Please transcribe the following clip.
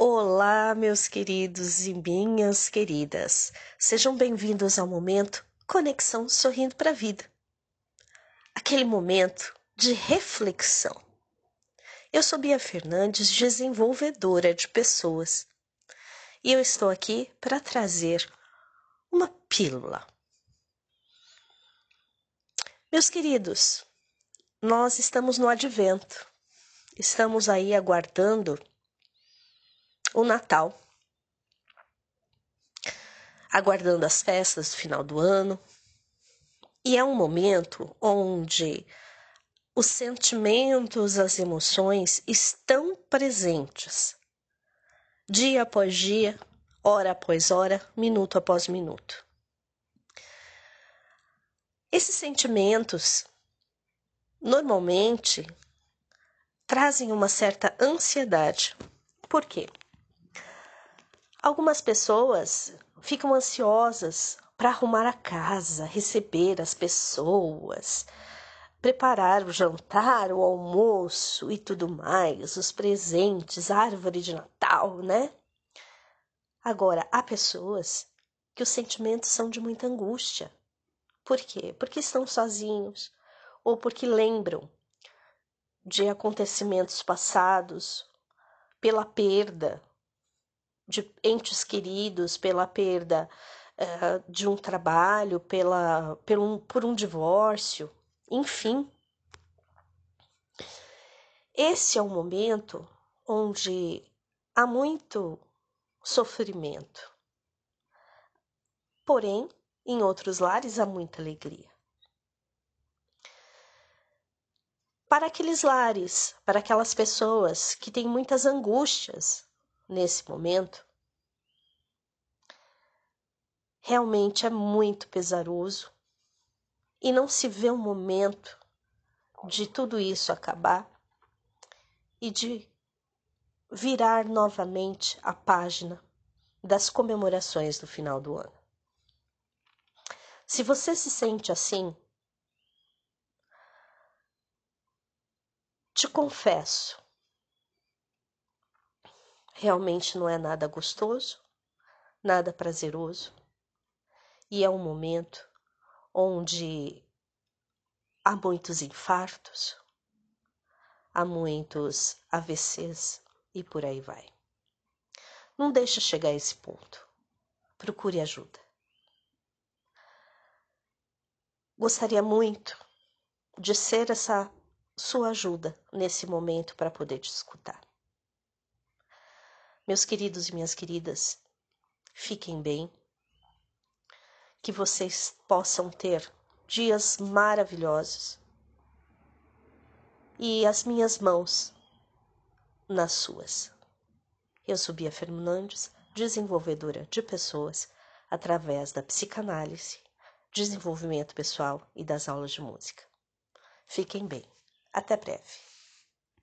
Olá, meus queridos e minhas queridas. Sejam bem-vindos ao momento Conexão Sorrindo para a Vida. Aquele momento de reflexão. Eu sou Bia Fernandes, desenvolvedora de pessoas, e eu estou aqui para trazer uma pílula. Meus queridos, nós estamos no advento. Estamos aí aguardando o Natal, aguardando as festas do final do ano. E é um momento onde os sentimentos, as emoções estão presentes, dia após dia, hora após hora, minuto após minuto. Esses sentimentos normalmente trazem uma certa ansiedade. Por quê? Algumas pessoas ficam ansiosas para arrumar a casa, receber as pessoas, preparar o jantar, o almoço e tudo mais, os presentes, árvore de Natal, né? Agora, há pessoas que os sentimentos são de muita angústia. Por quê? Porque estão sozinhos ou porque lembram de acontecimentos passados, pela perda de entes queridos, pela perda uh, de um trabalho, pela, por, um, por um divórcio, enfim. Esse é o momento onde há muito sofrimento. Porém, em outros lares há muita alegria. Para aqueles lares, para aquelas pessoas que têm muitas angústias, nesse momento, realmente é muito pesaroso e não se vê um momento de tudo isso acabar e de virar novamente a página das comemorações do final do ano. Se você se sente assim, te confesso realmente não é nada gostoso, nada prazeroso, e é um momento onde há muitos infartos, há muitos AVCs e por aí vai. Não deixe chegar a esse ponto. Procure ajuda. Gostaria muito de ser essa sua ajuda nesse momento para poder te escutar. Meus queridos e minhas queridas, fiquem bem, que vocês possam ter dias maravilhosos e as minhas mãos nas suas. Eu sou Bia Fernandes, desenvolvedora de pessoas através da psicanálise, desenvolvimento pessoal e das aulas de música. Fiquem bem. Até breve.